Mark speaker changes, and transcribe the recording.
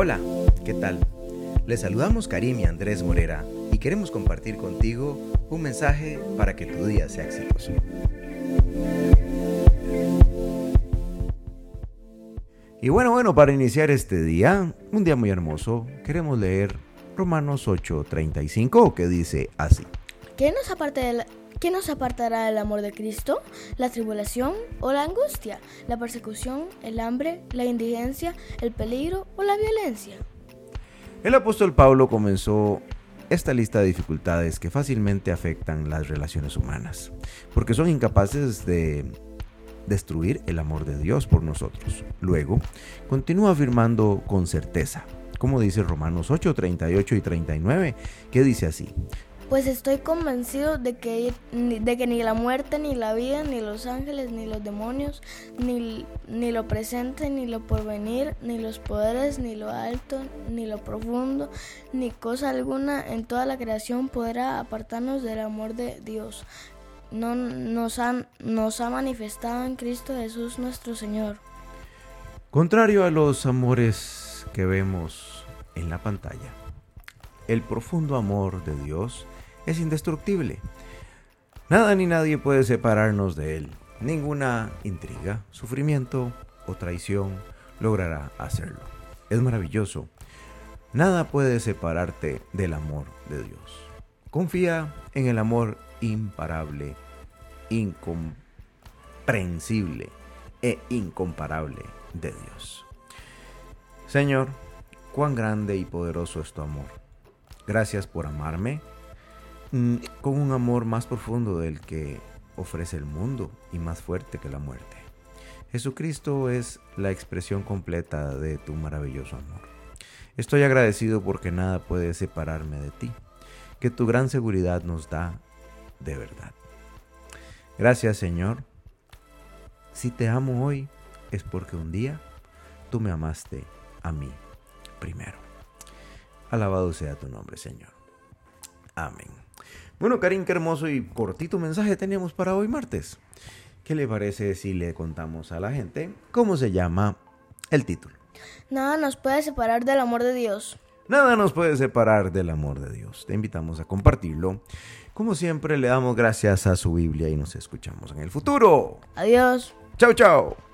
Speaker 1: Hola, ¿qué tal? Les saludamos Karim y Andrés Morera y queremos compartir contigo un mensaje para que tu día sea exitoso. Y bueno, bueno, para iniciar este día, un día muy hermoso, queremos leer Romanos 8:35 que dice así.
Speaker 2: ¿Qué nos, ¿Qué nos apartará del amor de Cristo? ¿La tribulación o la angustia? ¿La persecución, el hambre, la indigencia, el peligro o la violencia?
Speaker 1: El apóstol Pablo comenzó esta lista de dificultades que fácilmente afectan las relaciones humanas, porque son incapaces de destruir el amor de Dios por nosotros. Luego, continúa afirmando con certeza, como dice Romanos 8, 38 y 39, que dice así,
Speaker 2: pues estoy convencido de que, de que ni la muerte, ni la vida, ni los ángeles, ni los demonios, ni, ni lo presente, ni lo porvenir, ni los poderes, ni lo alto, ni lo profundo, ni cosa alguna en toda la creación podrá apartarnos del amor de Dios. No, nos, nos ha manifestado en Cristo Jesús nuestro Señor.
Speaker 1: Contrario a los amores que vemos en la pantalla, el profundo amor de Dios es indestructible. Nada ni nadie puede separarnos de Él. Ninguna intriga, sufrimiento o traición logrará hacerlo. Es maravilloso. Nada puede separarte del amor de Dios. Confía en el amor imparable, incomprensible e incomparable de Dios. Señor, cuán grande y poderoso es tu amor. Gracias por amarme Mm, con un amor más profundo del que ofrece el mundo y más fuerte que la muerte. Jesucristo es la expresión completa de tu maravilloso amor. Estoy agradecido porque nada puede separarme de ti, que tu gran seguridad nos da de verdad. Gracias Señor. Si te amo hoy es porque un día tú me amaste a mí primero. Alabado sea tu nombre Señor. Amén. Bueno, Karim, qué hermoso y cortito mensaje tenemos para hoy martes. ¿Qué le parece si le contamos a la gente cómo se llama el título?
Speaker 2: Nada nos puede separar del amor de Dios.
Speaker 1: Nada nos puede separar del amor de Dios. Te invitamos a compartirlo. Como siempre, le damos gracias a su Biblia y nos escuchamos en el futuro.
Speaker 2: Adiós.
Speaker 1: Chao, chao.